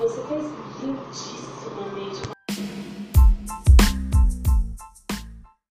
Você fez lindíssimo